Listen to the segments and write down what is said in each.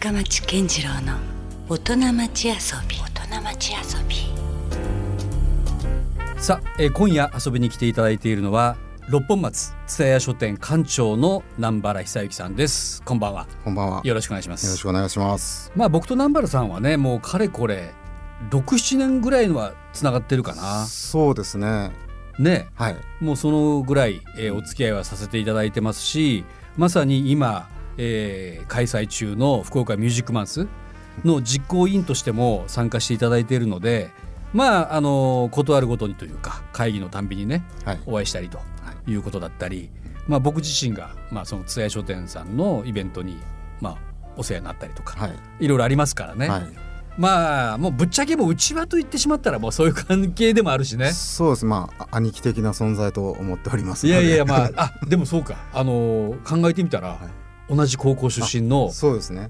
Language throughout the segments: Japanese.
深町健次郎の大人町遊び大人町遊びさあ、えー今夜遊びに来ていただいているのは六本松蔦屋書店館長の南原久之さんですこんばんはこんばんは。よよろしくお願いしますろしくお願いします。まあ僕と南原さんはねもうかれこれ67年ぐらいのはつながってるかなそうですね。ねはい。もうそのぐらい、えーお付き合いはさせていただいてますしまさに今、えー開催中の福岡ミュージックマンスの実行委員としても参加していただいているのでまああのことあるごとにというか会議のたんびにねはい。お会いしたりとはいいうことだったり、まあ、僕自身が、まあ、その蔦屋書店さんのイベントに、まあ、お世話になったりとか、はい。い、ろいろありますからね、はい。まあもうぶっちゃけもう内輪と言ってしまったらもうそういう関係でもあるしね。そうです。まあ兄貴的な存在と思っておりますい。やいやまあ あでもそうかあのー考えてみたら、は同じ高校出身の。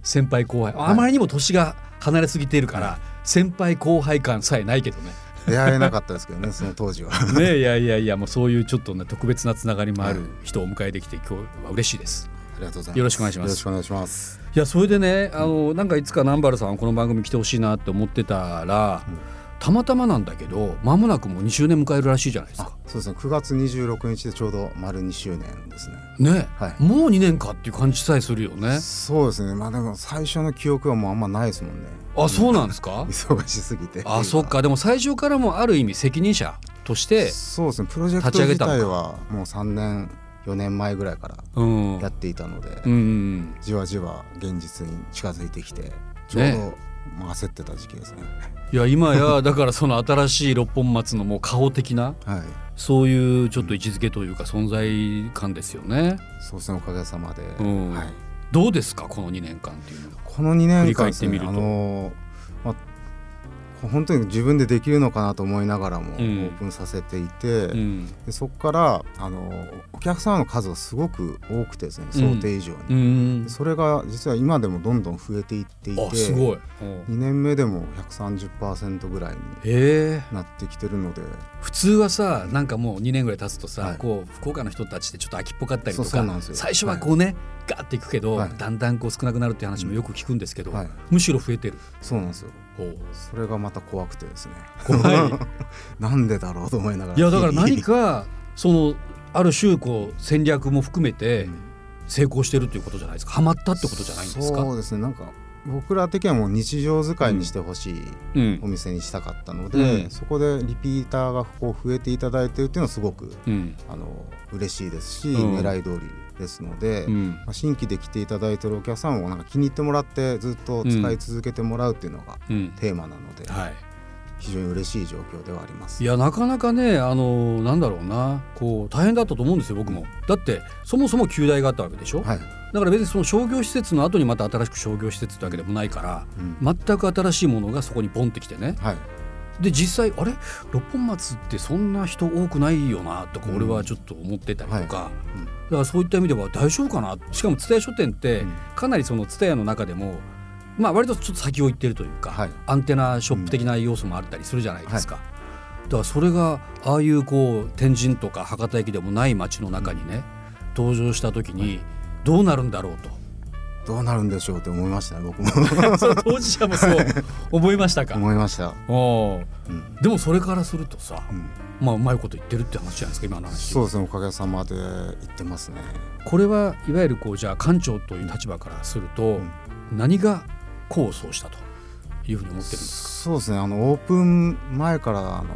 先輩後輩、いあまりにも年が離れすぎているから、先輩後輩感さえないけどね出会えなかったですけどね、その当時は。ねいやいやいやもうそういうちょっとね特別なつながりもあるはい人をお迎えできて今日は嬉しいです。ありがとうございます。よろしくお願いしますよろしくお願いします。いやそれでねあのなんかいつか南原さんこの番組来てほしいなって思ってたら、うんたまたまなんだけど間もなくもう2周年迎えるらしいじゃないですあか。、そうですね。9月26日でちょうど丸2周年ですね。ね、はいもう2年かっていう感じさえするよね。そうですね。まあでも最初の記憶はもうあんまないですもんね。あそうなんですか？忙しすぎて。あそっかでも最初からもある意味責任者として、そうですね。プロジェクト自立ち上げたのか体はもう3年4年前ぐらいからうん、やっていたので。うんうんじわじわ現実に近づいてきてちょうど、ねまあ、焦ってた時期ですね。いや今や だからその新しい六本松のもう顔的なはい、そういうちょっと位置づけというか存在感ですよね。そうですねおかげさまで、うんはい、どうですかこの2年間っていうのは。この2年間です振り返ってみるとねあの、まあ、本当に自分でできるのかなと思いながらもオうん。ープンさせていて、うん。でそこからあのお客様の数がすごく多くてですねうん。想定以上うに、んそれが実は今でもどんどん増えていっていてあすごい。2年目でも130%ぐらいになってきてるので。普通はさなんかもう2年ぐらい経つとさ、はい。こう福岡の人たちってちょっと飽きっぽかったりとかそうそうなんですよ。最初はこうね、ガーっていくけど、はい。だんだんこう少なくなるっていう話もよく聞くんですけど、はい。むしろ増えてる。そうなんですよ。それがまた怖くてですね。怖い。なんでだろうと思いながら。いやだから 何かそのある種こう戦略も含めてうん。成功してるっていうことじゃないですか。ハマったってことじゃないんですか？そうですね。なんか僕ら的にはもう日常使いにしてほしいうん。お店にしたかったので、うん。そこでリピーターがこう増えていただいてるっていうのはすごくうん。あの嬉しいですし、うん。狙い通りですので、うん。まあ、新規で来ていただいてるお客さんもなんか気に入ってもらってずっと使い続けてもらうっていうのがうん。テーマなので、はい。非常に嬉しい状況ではあります。いやなかなかねあのなんだろうな。こう大変だったと思うんですよ僕も。だってそもそも旧大があったわけでしょ、はい、だから別にその商業施設の後にまた新しく商業施設ってわけでもないからうん。全く新しいものがそこにポンってきてね。はい、で実際あれ？六本松ってそんな人多くないよなとかうん。俺はちょっと思ってたりとか、うん。だからそういった意味では大丈夫かな？しかも蔦屋書店ってうん。かなりその蔦屋の中でもまあ割とちょっと先を行ってるというか、はい。アンテナショップ的な要素もあったりするじゃないですか。だからそれがああいうこう天神とか博多駅でもない街の中にね登場した時にどうなるんだろうと。どうなるんでしょうって思いましたね僕も。その当事者もそう思いましたか？思いました、おー。うん。でもそれからするとさ、うん。まあうまいこと言ってるって話じゃないですか今の話。そうですねおかげさまで言ってますね。これはいわゆるこうじゃあ館長という立場からすると、ん。何が功を奏したと？いうふうに思ってるんですか？そうですね。あのオープン前からあの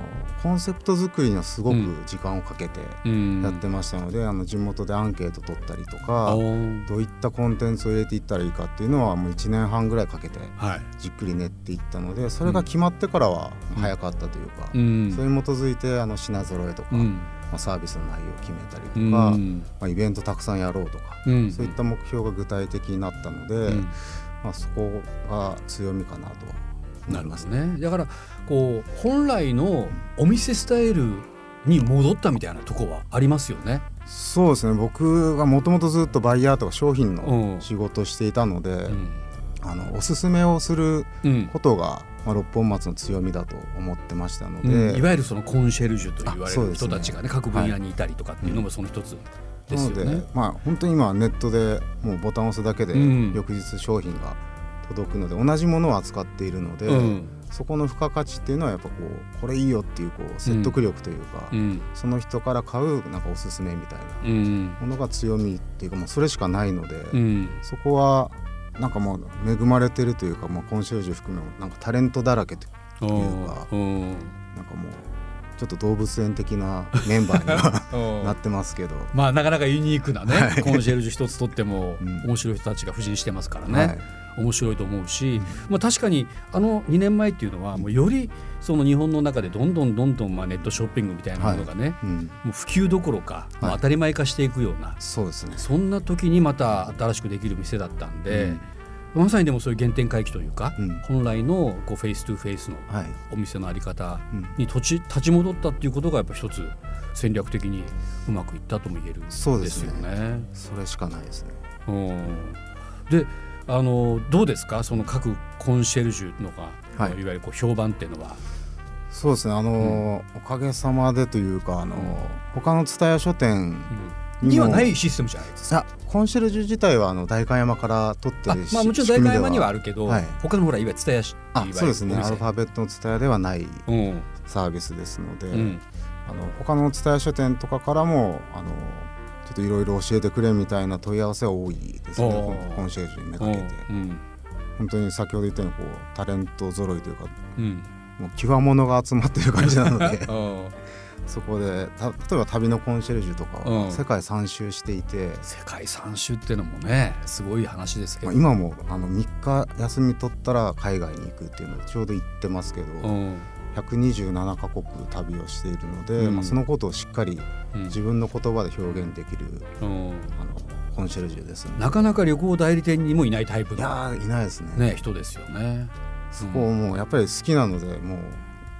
コンセプト作りにはすごくうん。時間をかけてうん。やってましたので、あの地元でアンケート取ったりとあかー。どういったコンテンツを入れていったらいいかっていうのはもう1年半ぐらいかけてはい。じっくり練っていったのでそれが決まってからはうん。早かったというか、うん。それに基づいてあの品揃えとか、うん。まあ、サービスの内容を決めたりとうか、ん。まあ、イベントたくさんやろうとか、うん。そういった目標が具体的になったので、うんまあ、そこが強みかなと。ないるほますどね。だからこう本来のお店スタイルに戻ったみたいなとこはありますよね。そうですね。僕がもともとずっとバイヤーとか商品うん。の仕事をしていたので、うん。あのおすすめをするうん。ことが、まあ、六本松の強みだと思ってましたのうで、ん。いわゆるそのコンシェルジュと言われる人たちがね各分野にいたりとかっていうのもその一つですよね。まあ、本当に今はネットでもうボタンを押すだけでうん。翌日商品が届くので同じものを扱っているので、うん。そこの付加価値っていうのはやっぱこうこれいいよっていうこう説得力というか、うん。その人から買うなんかおすすめみたいなうん。ものが強みっていうかもうそれしかないので、うん。そこはなんかもう恵まれてるというか、まあ、コンシェルジュ含めなんかタレントだらけというかうん。なんかもうちょっと動物園的なメンバーには なってますけど、まあなかなかユニークなね、はい。コンシェルジュ一つとってもうん。面白い人たちが布陣してますからね、はい。面白いと思うし、まあ、確かにあの2年前っていうのはもうよりその日本の中でどんどんどんどんまあネットショッピングみたいなものがね、うん、もう普及どころか、当たり前化していくようなそうですね。そんな時にまた新しくできる店だったんで、まさにでもそういう原点回帰というか、うん。本来のこう face to face のはい、お店のあり方うん。にと立ち戻ったっていうことがやっぱ一つ戦略的にうまくいったとも言えるんですよそうですね。ね。それしかないですね。うん。であのどうですか？その各コンシェルジュのが、はい。い、わゆるこう評判っていうのは。そうですね。あのーおかげさまでというかあのー他の蔦屋書店ににもはないシステムじゃないですか。さコンシェルジュ自体はあの代官山から取ってあるしまあもちろん代官山にはある。るけど、はい。他のほらいわゆる蔦屋市あそうですね。アルファベットの蔦屋ではないうん。サービスですので、うん。あの他の蔦屋書店とかからもあのちょっといろいろ教えてくれみたいな問い合わせは多いですね。コンシェルジュにめかうんけて、うん。本当に先ほど言ったようにこうタレント揃いというかうん。もう極物が集まってる感じなので。うんそこでた例えば旅のコンシェルジュとかうん。は世界3周していて、世界三周ってのもねすごい話ですけど、まあ、今もあの3日休み取ったら海外に行くっていうのでちょうど行ってますけど、うん。127カ国旅をしているので、うん。まあ、そのことをしっかりうん。自分の言葉で表現できるうん。あのコンシェルジュですね。なかなか旅行代理店にもいないタイプいの、やーいないですね。ね、人ですよね。そこをもうやっぱり好きなのでもう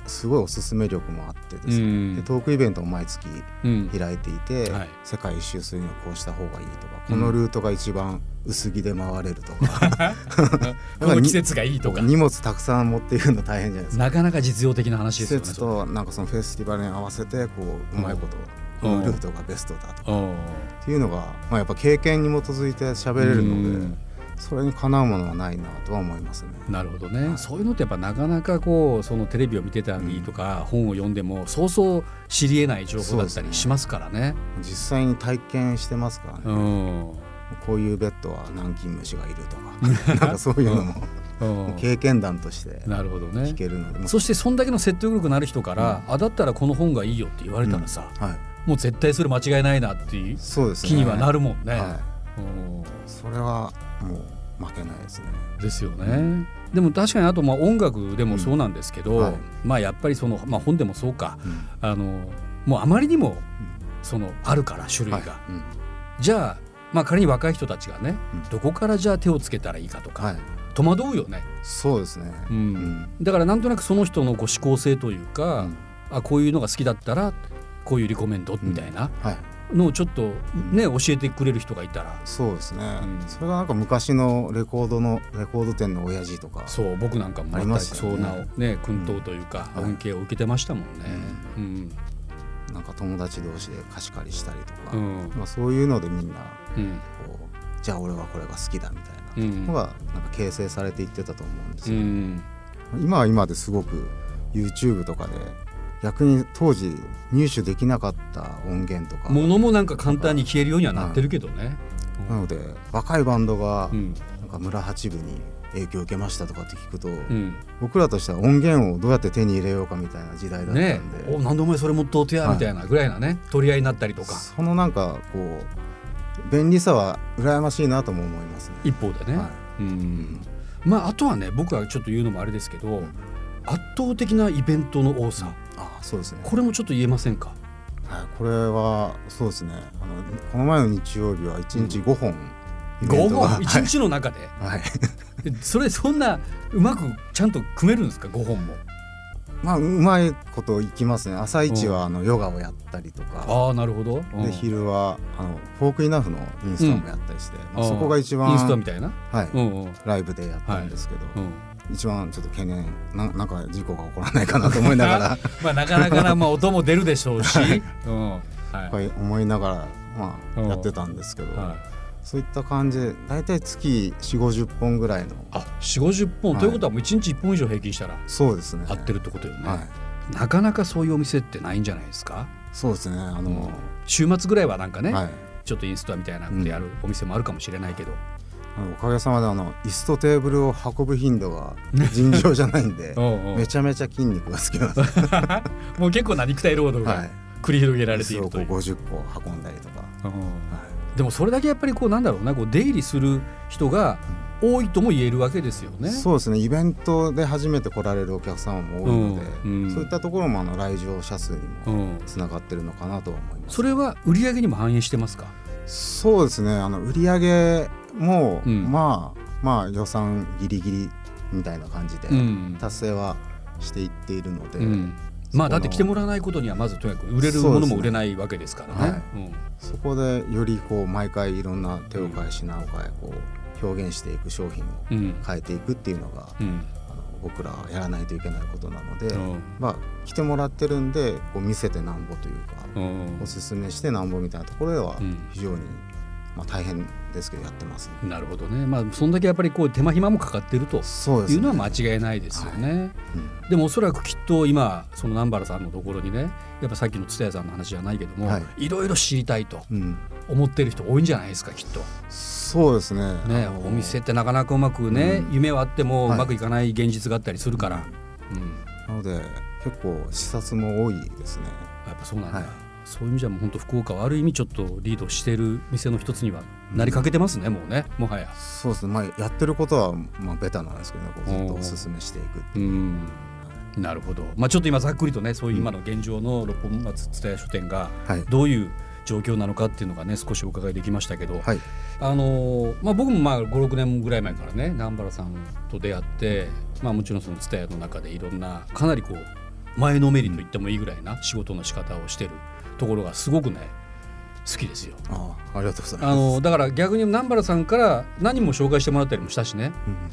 すごいおすすめ力もあってですね、うん。でトークイベントも毎月うん。開いていて、はい。世界一周するにはこうした方がいいとか、このルートが一番薄着で回れるとか。この季節がいいとか。荷物たくさん持っていくの大変じゃないですか。なかなか実用的な話季ですよね。節となんかそのフェスティバルに合わせてこううまいことこのルートがベストだとか。うん。っていうのが、まあ、やっぱ経験に基づいて喋れるので、うんそれにかなうものはないなとは思いますね。なるほどね、はい。そういうのってやっぱなかなかこうそのテレビを見てたりとか、本を読んでもそうそう知りえない情報だったりしますからね。実際に体験してますからね、うん。こういうベッドは南京虫がいるとか。なんかそういうのもうん。経験談としてなるほどね。聞けるので、もうそしてそんだけの説得力のある人から、あだったらこの本がいいよって言われたらさ、はい、もう絶対それ間違いないなっていうそうですね。気にはなるもんね。はい、うん。それはもう負けないですね。ですよね。でも確かにあとまあ音楽でもそうなんですけど、うん。はい。まあやっぱりその、まあ、本でもそうか。うん。あのもうあまりにもそのあるから種類が、はい。うん。じゃあまあ仮に若い人たちがね、うん。どこからじゃあ手をつけたらいいかとか、はい、戸惑うよね、そうですね。うん。うん。だからなんとなくその人のこう思考性というか、うん。あこういうのが好きだったらこういうリコメンドみたいな。はい、のをちょっとね、教えてくれる人がいたら。そうですね、うん。それがなんか昔のレコードのレコード店の親父とかそう僕なんかもありますよね。そうなね薫陶というか、はい。恩恵を受けてましたもんね。うん。なんか友達同士で貸し借りしたりとか、うん。まあ、そういうのでみんなうん。こうじゃあ俺はこれが好きだみたいなうん。のがなんか形成されていってたと思うんですうよ、ん。今は今ですごく YouTube とかで逆に当時入手できなかった音源とか。ものもなんか簡単に消えるようにはなってるけどね。なので若いバンドがうん。なんか村八部に影響を受けましたとかって聞くと、うん。僕らとしては音源をどうやって手に入れようかみたいな時代だったんで、ね。おなんでお前それ持っとうてやはいみたいなぐらいなね。取り合いになったりとか。そのなんかこう便利さは羨ましいなとも思いますね。一方でね。はうん。まああとはね僕はちょっと言うのもあれですけど圧倒的なイベントの多さあそうですね。これもちょっと言えませんか？はい、これはそうですね。あのこの前の日曜日は1日5本イベ5ントが、本？1日の中で？はい、でそれそんなうまくちゃんと組めるんですか？5本も。まあうまいこといきますね。朝一はあのヨガをやったりとか。ああなるほど。うん。で昼はあのフォークイナフのインスタもやったりして、まああーそこが一番インスタみたいな？はい。うんうん。ライブでやったんですけど、うん一番ちょっと懸念ななんか事故が起こらないかなと思いながら。まあなかなかなまあ音も出るでしょうし。うん。はい。はい思いながらまうん。あやってたんですけど、はそういった感じで大体月4 5 0本ぐらいの。あ4 5 0本、はい。ということはもう1日1本以上平均したらそうですね。合ってるってことよね、はい。なかなかそういうお店ってないんじゃないですか？そうですね。あの、週末ぐらいはなんかね、はい。ちょっとインスタみたいなのでやるお店もあるかもしれないけど、あのおかげさまであの椅子とテーブルを運ぶ頻度が尋常じゃないんで めちゃめちゃ筋肉がつきますもう結構な肉体労働がはい繰り広げられているという、50個運んだりとか、う。んはでもそれだけやっぱりこうなんだろうなこう出入りする人が多いとも言えるわけですよね。い、そうですね。イベントで初めて来られるお客様も多いので、うんうん。そういったところもあの来場者数にもうん、つながってるのかなとは思います。それは売り上げにも反映してますか？そうですね。あの売り上げも、うん。まあまあ予算ギリギリみたいな感じでうん。達成はしていっているので、うん。まあだって来てもらわないことにはまずとにかく売れるものも売れないわけですからね。そこでよりこう毎回いろんな手を変え品を変えこう表現していく商品をうん。うん変えていくっていうのが、僕らはやらないといけないことなので、うん。まあ来てもらってるんでこう見せてなんぼというか、うん。おすすめしてなんぼみたいなところではうん。非常に、まあ、大変ですけどやってます。ね。なるほどね。まあそんだけやっぱりこう手間暇もかかってると。いうのは間違いないですよね。うん。でもおそらくきっと今その南原さんのところにねやっぱさっきの蔦屋さんの話じゃないけども、はい。い、ろいろ知りたいとうん。思ってる人多いんじゃないですかきっと。そうですね。ねお店ってなかなかうまくね、うん。夢はあってもうはい。まくいかない現実があったりするから、うん。なので結構視察も多いですね。やっぱそうなんだ、はい。そういう意味じゃもう本当福岡はある意味ちょっとリードしてる店の一つにはなりかけてますね、もうねもはや。そうですね。まあやってることはまあベタなんですけどね。こうずっとお勧めしていくっていう。うんなるほど、まあ、ちょっと今ざっくりとねそういう今の現状の六本松蔦屋書店がはい。どういう状況なのかっていうのがね少しお伺いできましたけど、はい。あのーまあ、僕もまあ56年ぐらい前からね南原さんと出会って、まあ、もちろんその蔦屋の中でいろんなかなりこう前のめりと言ってもいいぐらいな仕事の仕方をしてるところがすごくね好きですよ。ああありがとうございます。あのだから逆に南原さんから何も紹介してもらったりもしたしね、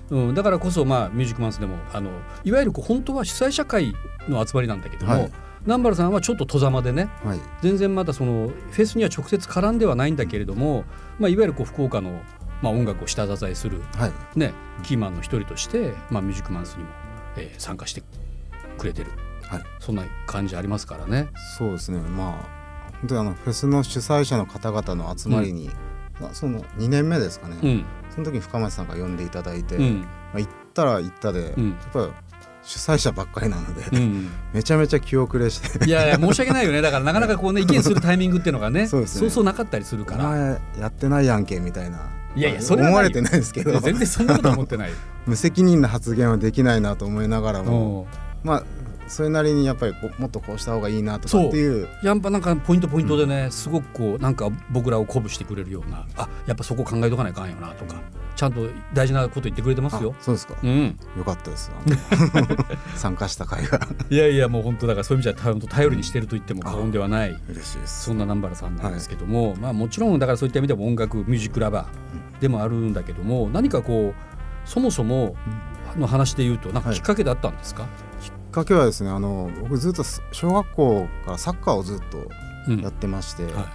うんうん、だからこそ、まあ、ミュージックマンスでもあのいわゆるこう本当は主催者会の集まりなんだけども、はい南原さんはちょっと戸ざまでねはい。全然まだそのフェスには直接絡んではないんだけれども、まあ、いわゆるこう福岡の、まあ、音楽を下支えする、はい。ね、キーマンの一人として、まあ、ミュージックマンスにも、えー参加してくれてるはい。そんな感じありますからね。そうですね。まあ本当にあのフェスの主催者の方々の集まりに、まあその2年目ですかね。うん。その時に深町さんが呼んでいただいて、うん。まあ行ったら行ったで、うん。やっぱり主催者ばっかりなので、うん。めちゃめちゃ気遅れして。いやいや申し訳ないよね。だからなかなかこうね 意見するタイミングっていうのがね そうね。そうそうなかったりするかおら前やってないやんけみたいな。いやいやそれ思われてないですけど。全然そんなことは思ってない。無責任な発言はできないなと思いながらも。うん。まあそれなりにやっぱりもっとこうした方がいいなとかっていう。やっぱなんかポイントポイントでね、すごくこうなんか僕らを鼓舞してくれるようなあやっぱそこ考えとかないかんよなとかちゃんと大事なこと言ってくれてますよ。あ。そうですか、うん、よかったです。参加した会が。いやいやもう本当だからそういう意味じゃ本当頼りにしてると言っても過言ではない、嬉しいです。そんな南原さんなんですけども、まあもちろんだからそういった意味でも音楽ミュージックラバーでもあるんだけども何かこうそもそもの話で言うとなんかきっかけだったんですか、きっかけはですねあの僕ずっと小学校からサッカーをずっとうん。やってまして、は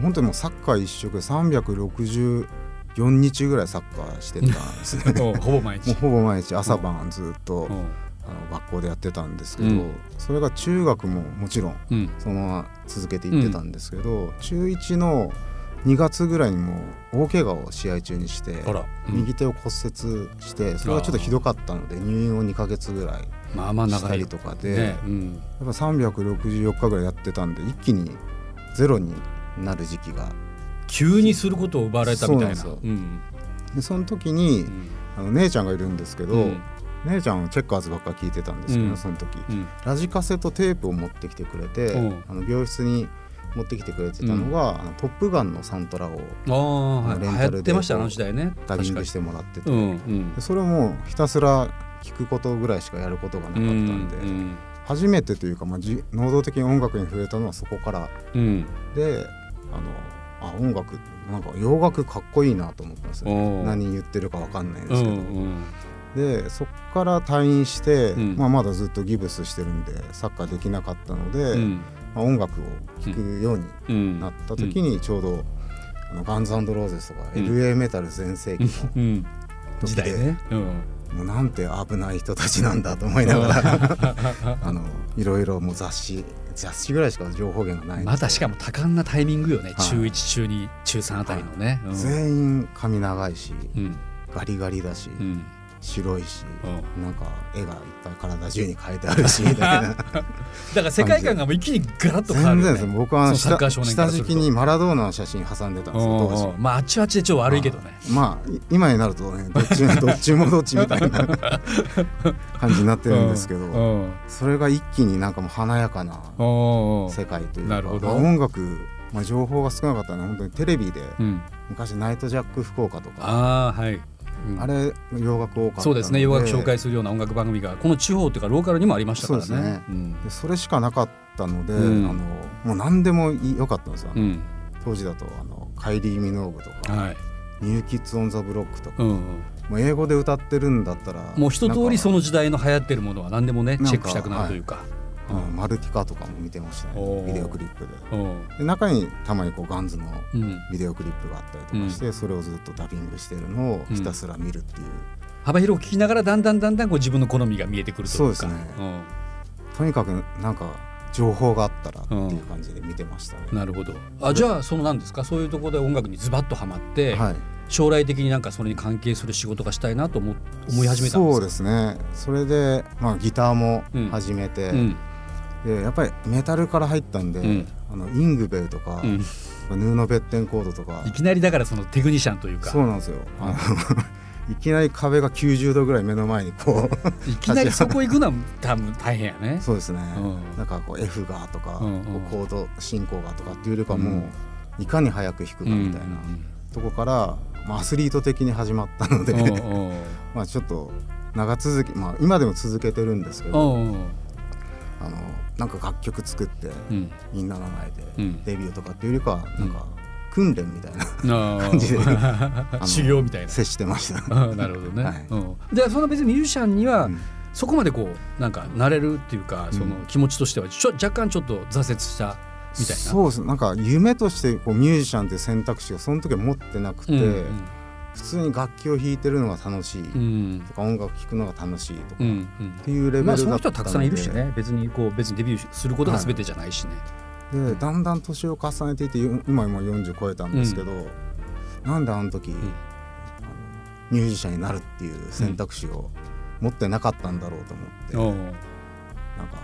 本当にもうサッカー一色で364日ぐらいサッカーしてたんです。ねほぼ毎日。ほぼ毎日。朝晩ずっと、うん。あの学校でやってたんですけど、うん。それが中学ももちろんうん。そのまま続けていってたんですけど、中1の2月ぐらいにもう大怪我を試合中にしてうん。右手を骨折してそれがちょっとひどかったので入院を2ヶ月ぐらいまあまあ長いとかで、ね。うん。やっぱ364日ぐらいやってたんで一気にゼロになる時期が急にすることを奪われたみたいな。そでその時にうん。あの姉ちゃんがいるんですけど、うん。姉ちゃんはチェッカーズばっか聞いてたんですけど、うん。その時うん。ラジカセとテープを持ってきてくれて、うん。あの病室に持ってきてくれてたのが「あのトップガン」のサントラをレンタルで。ダビングしてもらってて、それをもうひたすら聞くことぐらいしかやることがなかったんで、うん初めてというか、まあ、じ能動的に音楽に触れたのはそこから。うん。であのあ音楽なんか洋楽かっこいいなと思ったんですよ、おー何言ってるかわかんないんうですけど、んでそこから退院して、うん。まあ、まだずっとギブスしてるんでサッカーできなかったので、うん。まあ、音楽を聴くようにうん。なった時にちょうど、あのガンズローゼスとか、うん。LA メタル全盛期のうん、時代ね、うん、もうなんて危ない人たちなんだと思いながら。あのいろいろもう雑誌雑誌ぐらいしか情報源がないまたしかも多感なタイミングよね、はい。中1中2中3あたりのね、うん。全員髪長いしうん。ガリガリだし、うん白いし、うん。なんか絵がいっぱい体中に描いてあるしみたいな。だから世界観がもう一気にガラッと変わるよね。全然です僕は下敷きにマラドーナの写真挟んでたんですよ。当時まああっちはあっちでちょっと悪いけどね。まあい今になるとねどっちも どっちもどっちみたいな感じになってるんですけど、うん。それが一気になんかもう華やかな世界というか音楽、まあ、情報が少なかったのは本当にテレビでうん。昔ナイトジャック福岡とかああはい、うんあれ洋楽多かったのそうですね。洋楽紹介するような音楽番組がこの地方っていうかローカルにもありましたからね。そね。うん。でそれしかなかったので、うん。あのもう何でも良かったんですよ、うん。当時だとあのカイリー・ミノーグとか、はい。ニューキッズ・オン・ザ・ブロックとか、うんうん。もう英語で歌ってるんだったらもう一通りその、の時代の流行ってるものは何でもねチェックしたくなるというかうん。マルティカとかも見てましたね。ビデオクリップで。うんで中にたまにこうガンズのうん。ビデオクリップがあったりとかして、それをずっとダビングしてるのをひたすら見るっていう、幅広く聞きながらだんだんだんだんこう自分の好みが見えてくるというか。そうですね。んとにかくなんか情報があったらっていう感じで見てましたね、なるほど。あじゃあその何ですか？そういうところで音楽にズバッとはまって、はい。将来的になんかそれに関係する仕事がしたいなと思思い始めたんですか？そうですね。それで、まあ、ギターも始めて、うんでやっぱりメタルから入ったんで、うん。あのイングベルとか、うん。ヌーノ・ベッテンコードとか。いきなりだからそのテクニシャンというか。そうなんですよ。あの いきなり壁が90度ぐらい目の前にこう いきなりそこ行くのは多分大変やね。そうですね、うん。なんかこう F がとか、うんうん。こうコード進行がとかっていうよりかはもう、いかに早く弾くかみたいなとこから、まあ、アスリート的に始まったので、まあちょっと長続き、まあ、今でも続けてるんですけうど、あのなんか楽曲作って、うん。みんなの前でうん。デビューとかっていうよりかはなんか訓練みたいな感感じで 修行みたいな。接してました。あなるほどね。はい。うん。でその別にミュージシャンには、うん。そこまでこうなんかなれるっていうか、その気持ちとしてはちょ若干ちょっと挫折したみたいな。そうです。なんか夢としてこうミュージシャンっていう選択肢がその時は持ってなくて、うん普通に楽器を弾いてるのが楽しい。うん。とか、音楽聴くのが楽しいとか、うんっうん。ていうレベルまあだったので、その人はたくさんいるしね。別にこう別にデビューすることが全てじゃないしね。でだんだん年を重ねていってよ今も40超えたんですけど、なんであの時、あのミュージシャンになるっていう選択肢を持ってなかったんだろうと思って、うん。なんか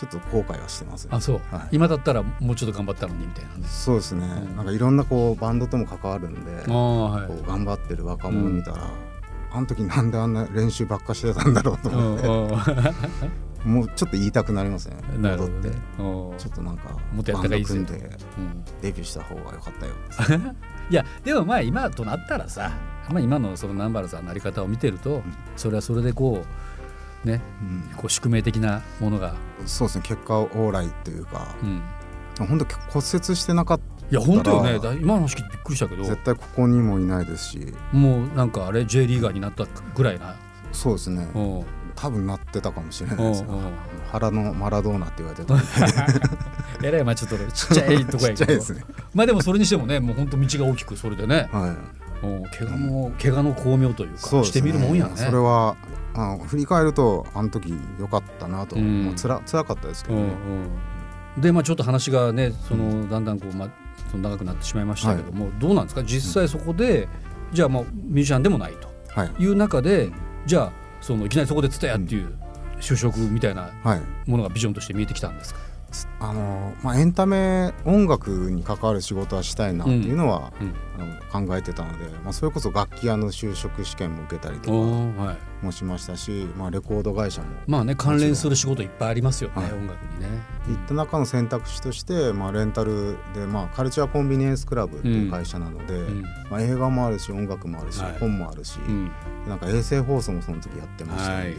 ちょっと後悔はしてますね。あそう、はい。今だったらもうちょっと頑張ったのにみたいな。ね。そうですね、うん。なんかいろんなこうバンドとも関わるんで、はい。こう頑張ってる若者見たら、あの時なんであんな練習ばっかしてたんだろうと思って、もうちょっと言いたくなりますねうんなるほど戻って、ね。うん。ちょっとなんかバンド組んでうん。デビューした方が良かったよ いやでもまあ今となったらさ、まあ、今のその南原さんのあり方を見てると、それはそれでこうねうん。こう宿命的なものが、そうですね結果オーライというか。う、ん、本当骨折してなかったいや本当よね。今の話聞いてびっくりしたけど。絶対ここにもいないですし。もうなんかあれ J リーガーになったぐらいな、そうですね。う。ん多分なってたかもしれないです腹のマラドーナって言われてた。えらいまあちょっとちっちゃいとこやけど。ちっちゃいですね。まあでもそれにしてもねもう本当道が大きくそれでね、はいうん、怪我も怪我の巧妙というかしてみるもんやね。それはあ振り返るとあの時良かったなと、うん。もうつら辛かったですけうんどね、うん、でまあちょっと話がねそのだんだんこう、まあ、その長くなってしまいましたけども、どうなんですか？実際そこで、じゃあもうミュージシャンでもないはい。という中でじゃあそのいきなりそこで伝えっていう就職みたいなはい。ものがビジョンとして見えてきたんですか、あのまあ、エンタメ音楽に関わる仕事はしたいなっていうのは、うん。あの考えてたので、まあ、それこそ楽器屋の就職試験も受けたりとかもしましたし、まあ、レコード会社もまあね関連する仕事いっぱいありますよね、はい。音楽にね。いった中の選択肢として、まあ、レンタルで、まあ、カルチャーコンビニエンスクラブっていう会社なので、うん。まあ、映画もあるし音楽もあるし、はい。本もあるし、うん。なんか衛星放送もその時やってましたので、はい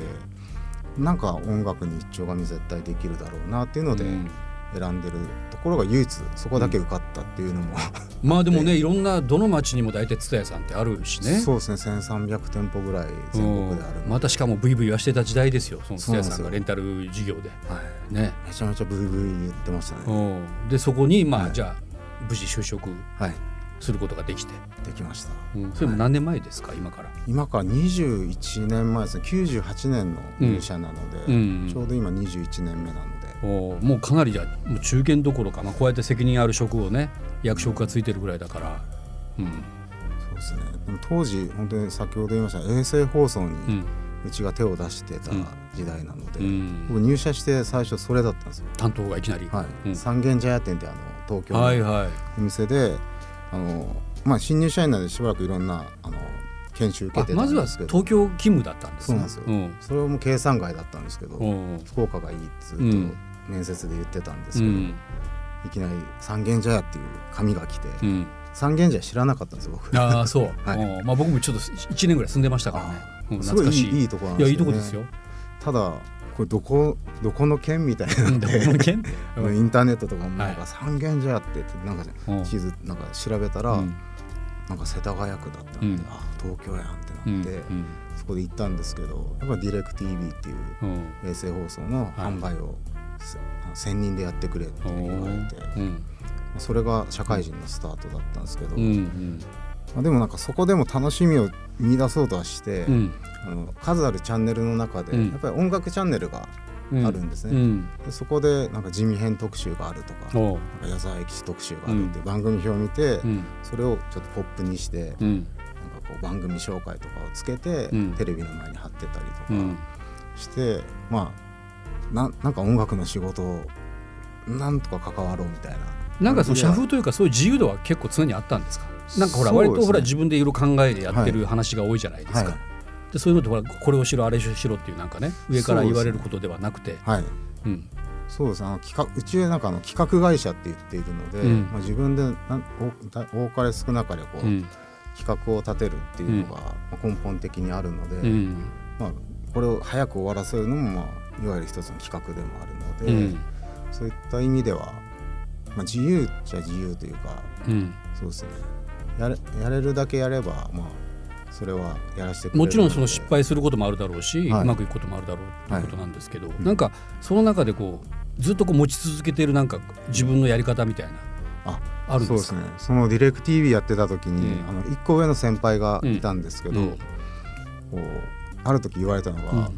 なんか音楽に一丁紙絶対できるだろうなっていうのでうん。選んでるところが唯一そこだけ受かったっていうのも、まあでもねいろんなどの町にも大体蔦屋さんってあるしね。そうですね1300店舗ぐらい全国であるうんまたしかもブイブイ言わしてた時代ですよその蔦屋さんがレンタル事業で。はい、ね、めちゃめちゃブイブイ言ってましたね、うん。でそこにまあ、はい。じゃあ無事就職。はいすることができて、できました。うん、それも何年前ですか、今から。今から21年前ですね。98年の入社なので、うんちょうど今21年目なので。おー。もうかなりじゃもう中堅どころか、まあ、こうやって責任ある職をね役職がついてるぐらいだから、うん。そうですね。でも当時本当に先ほど言いました。衛星放送にうん。うちが手を出してた時代なので、うん。僕入社して最初それだったんですよ、担当がいきなり、はい。うん。三軒茶屋店ってあの東京のはいはい。お店で、あのまあ、新入社員なのでしばらくいろんなあの研修受けてまずは東京勤務だったんですね。そうなんですよ。うん。それも計算外だったんですけど、うん福岡がいいってずっとうん。面接で言ってたんですけど、うん。いきなり三軒茶屋っていう紙が来て、うん。三軒茶屋知らなかったんですよ僕。ああそう、はい。うん。まあ、僕もちょっと1年ぐらい住んでましたからね、うんすごい懐かしい。いいいいとこなんいやいですよ、ね、いとこですよ。ただこれどこどこの県みたいなうんで。インターネットとかもなんはい。か三軒茶屋ってなんかうん。地図なんか調べたら、うん。なんか世田谷区だったんで、うん。あ東京やんってうなんって、うん。そこで行ったんですけどやっぱディレク TV っていううん。衛星放送の販売を、せ専任でやってくれって言われて、うん。それが社会人のスタートだったんですけど、うんうん。まあ、でもなんかそこでも楽しみを見出そうとはして、うん。あの数あるチャンネルの中で、うん。やっぱり音楽チャンネルがうん。あるんですね。うん。でそこでなんか地味編特集があるとかなんか矢沢永吉特集があるっていう番組表を見て、うん。それをちょっとポップにして、うん。なんかこう番組紹介とかをつけて、うん。テレビの前に貼ってたりとうん。かして、まあななんか音楽の仕事をなんとか関わろうみたいな。なんかその社感風というかそういう自由度は結構常にあったんですか？なんかほら割とほら自分でいろいろ考えてやってる話が多いじゃないですか、はい。でそういうのってほらこれをしろあれをしろっていうなんかね上から言われることではなくてはいうん。そうですね。あの企画うちはなんかあの企画会社って言っているので、うん。まあ、自分でなんおだ多かれ少なかれこう、うん企画を立てるっていうのが、まあ根本的にあるので、うんまあ、これを早く終わらせるのも、まあ、いわゆる一つの企画でもあるので、うんそういった意味では、まあ、自由っちゃ自由というかうんそうですねやれやれるだけやれば、まあ、それはやらせてもちろんその失敗することもあるだろうし、はい。うまくいくこともあるだろうということなんですけど、んなんかその中でこうずっとこう持ち続けているなんか自分のやり方みたいなああるんですか？そうですね。そのディレク TV やってた時に、うんあの1個上の先輩がいたんですけど、うんこうある時言われたのが、うん。こ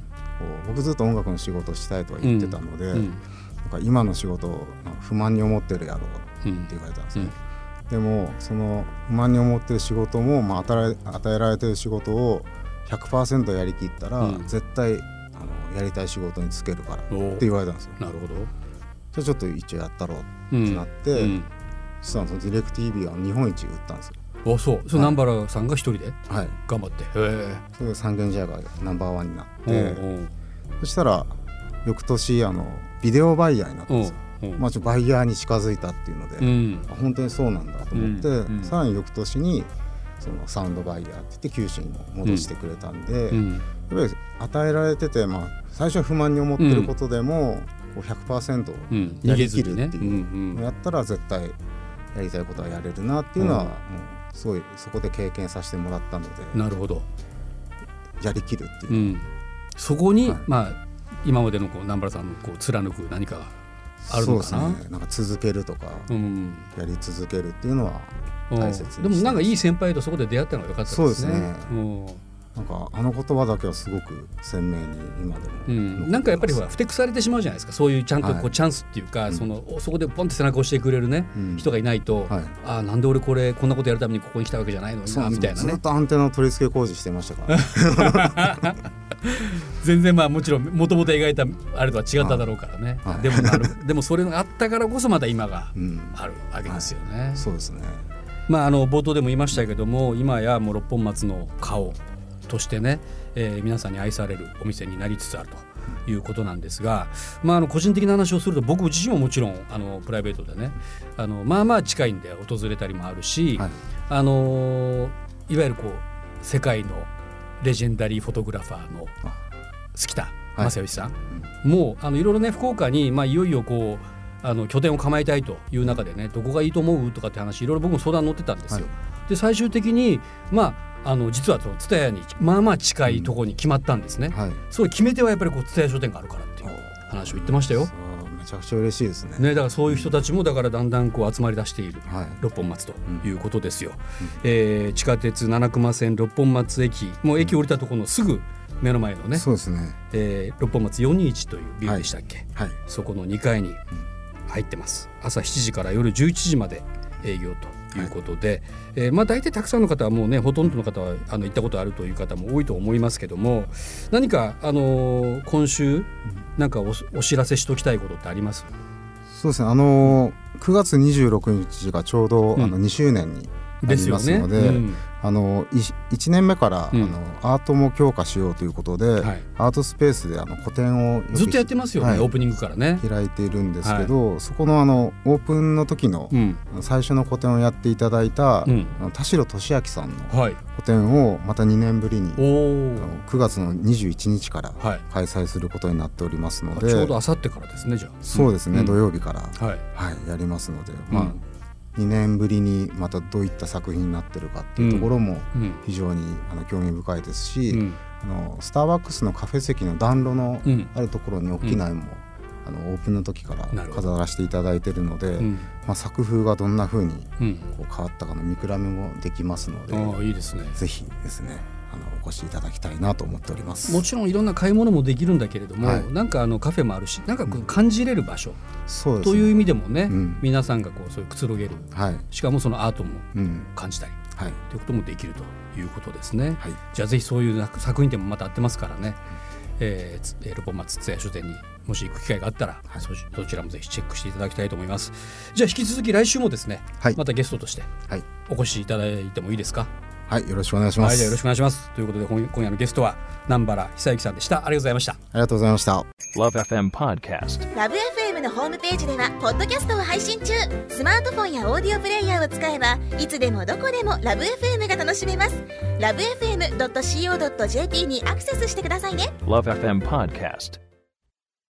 う僕ずっと音楽の仕事をしたいとは言ってたので、うん。なんか今の仕事を不満に思ってるやろううんって言われたんですね、でもその不満に思ってる仕事も、まあ、与え与えられてる仕事を100%やりきったら、うん。絶対あのやりたい仕事に就けるからって言われたんですよ。なるほど、じゃあちょっと一応やったろうってうんなって、うん。そのディレク TV は日本一売ったんですよ。あそう。それ南原さんが一人ではい。頑張って。へえそれで三軒茶屋がナンバーワンになって、そしたら翌年あのビデオバイヤーになったんですよ、まあ、ちょバイヤーに近づいたっていうので、うん。あ本当にそうなんだと思って、うん。うん。さらに翌年にそのサウンドバイヤーって言って九州にも戻してくれたんで、うん。やっぱり与えられてて、まあ、最初は不満に思ってることでも、こう100%うん。やりきるっていううん。やったら絶対やりたいことはやれるなっていうのは、うん。もうすごいそこで経験させてもらったのでうんなるほど、やりきるっていう。う、ん、そこに、はい。まあ今までのこう南原さんのこう貫く何かがあるのかなそうですね。な？んか続けるとか、うん。やり続けるっていうのはうん。大切でもなんかいい先輩とそこで出会ったのが良かったですね。そうですね。うん。なんかあの言葉だけはすごく鮮明に今でもうん、なんかやっぱりほらふてくされてしまうじゃないですか。そういうちゃんとこう、はい。チャンスっていうか、うん。そのそこでポンって背中を押してくれるね、うん。人がいないと、はい。ああなんで俺これこんなことやるためにここに来たわけじゃないの？になみたいなね。ずっとアンテナの取り付け工事してましたから、ね 全然まあもちろんもともと描いたあれとは違っただろうからね、はい。でもなる でもそれがあったからこそまた今がうん、あるわけですよね。そうですね。まあ、あの冒頭でも言いましたけども今やもう六本松の顔としてね、えー皆さんに愛されるお店になりつつあるということなんですが、まあ、あの個人的な話をすると僕自身ももちろんあのプライベートでねあのまあまあ近いんで訪れたりもあるし、はい。あのいわゆるこう世界のレジェンダリーフォトグラファーのあ。月田はい。正義さん、もうあのいろいろね福岡に、まあ、いよいよこうあの拠点を構えたいという中でねどこがいいと思うとかって話いろいろ僕も相談乗ってたんですよ。はで最終的にまああの実はその蔦屋にまあまあ近いところに決まったんですね。はい。それ決め手はやっぱりこう蔦屋書店があるからっていう話を言ってましたよ。めちゃくちゃ嬉しいですね。ね、だからそういう人たちもだからだんだんこう集まり出しているはい。六本松ということですよ、えー地下鉄七熊線六本松駅。もう駅降りたところのすぐ目の前のね、そうですね。えー六本松421というビルでしたっけ、はい。そこの2階に入ってます。朝7時から夜11時まで営業ということで、えーまあ大体たくさんの方はもうねほとんどの方はあの行ったことあるという方も多いと思いますけども何かあのー今週なんかおお知らせしておきたいことってあります？そうですね。あのー9月26日がちょうど、うん。あの2周年になり。ますので、うんあの1年目から、うんあのアートも強化しようということで、はいアートスペースであの個展をずっとやってますよね、はいオープニングからね。開いているんですけど、そこのあのオープンの時のうん、最初の個展をやっていただいた、田代俊明さんのはい。個展をまた2年ぶりにおあお。の9月の21日からはい。開催することになっておりますのでちょうど明後日からですねじゃあ。そうですね、ん土曜日から、はい。はい、やりますので、まあうん2年ぶりにまたどういった作品になってるかっていうところもうん。非常にあの興味深いですし、うん。あのスターバックスのカフェ席の暖炉のうん。あるところに大きな絵も、あのオープンの時から飾らせていただいているので、うん。まあ、作風がどんな風にうん。こう変わったかの見比べもできますので、ああいいですね。ぜひですねあのお越しいただきたいなと思っております。もちろんいろんな買い物もできるんだけれども、はい。なんかあのカフェもあるし、なんかこう感じれる場所そうですね。という意味でもね、うん。皆さんがこうそういうくつろげる、はい、しかもそのアートもうん、感じたりはい、ということもできるということですね。はい、じゃあぜひそういうな作品展もまたやってますからね、えーつえー、六本松津屋書店にもし行く機会があったら、はい。そしそちらもぜひチェックしていただきたいと思います。じゃあ引き続き来週もですね、はい。またゲストとしてはい、お越しいただいてもいいですか？はい、よろしくお願いします。はいじゃあよろしくお願いしますということで今今夜のゲストは南原久之さんでしたありがとうございましたありがとうございました。Love FM Podcast. ラブ f m のホームページではポッドキャストを配信中スマートフォンやオーディオプレイヤーを使えばいつでもどこでもラブ f m が楽しめますラブ FM.co.jp にアクセスしてくださいね Love FM Podcast.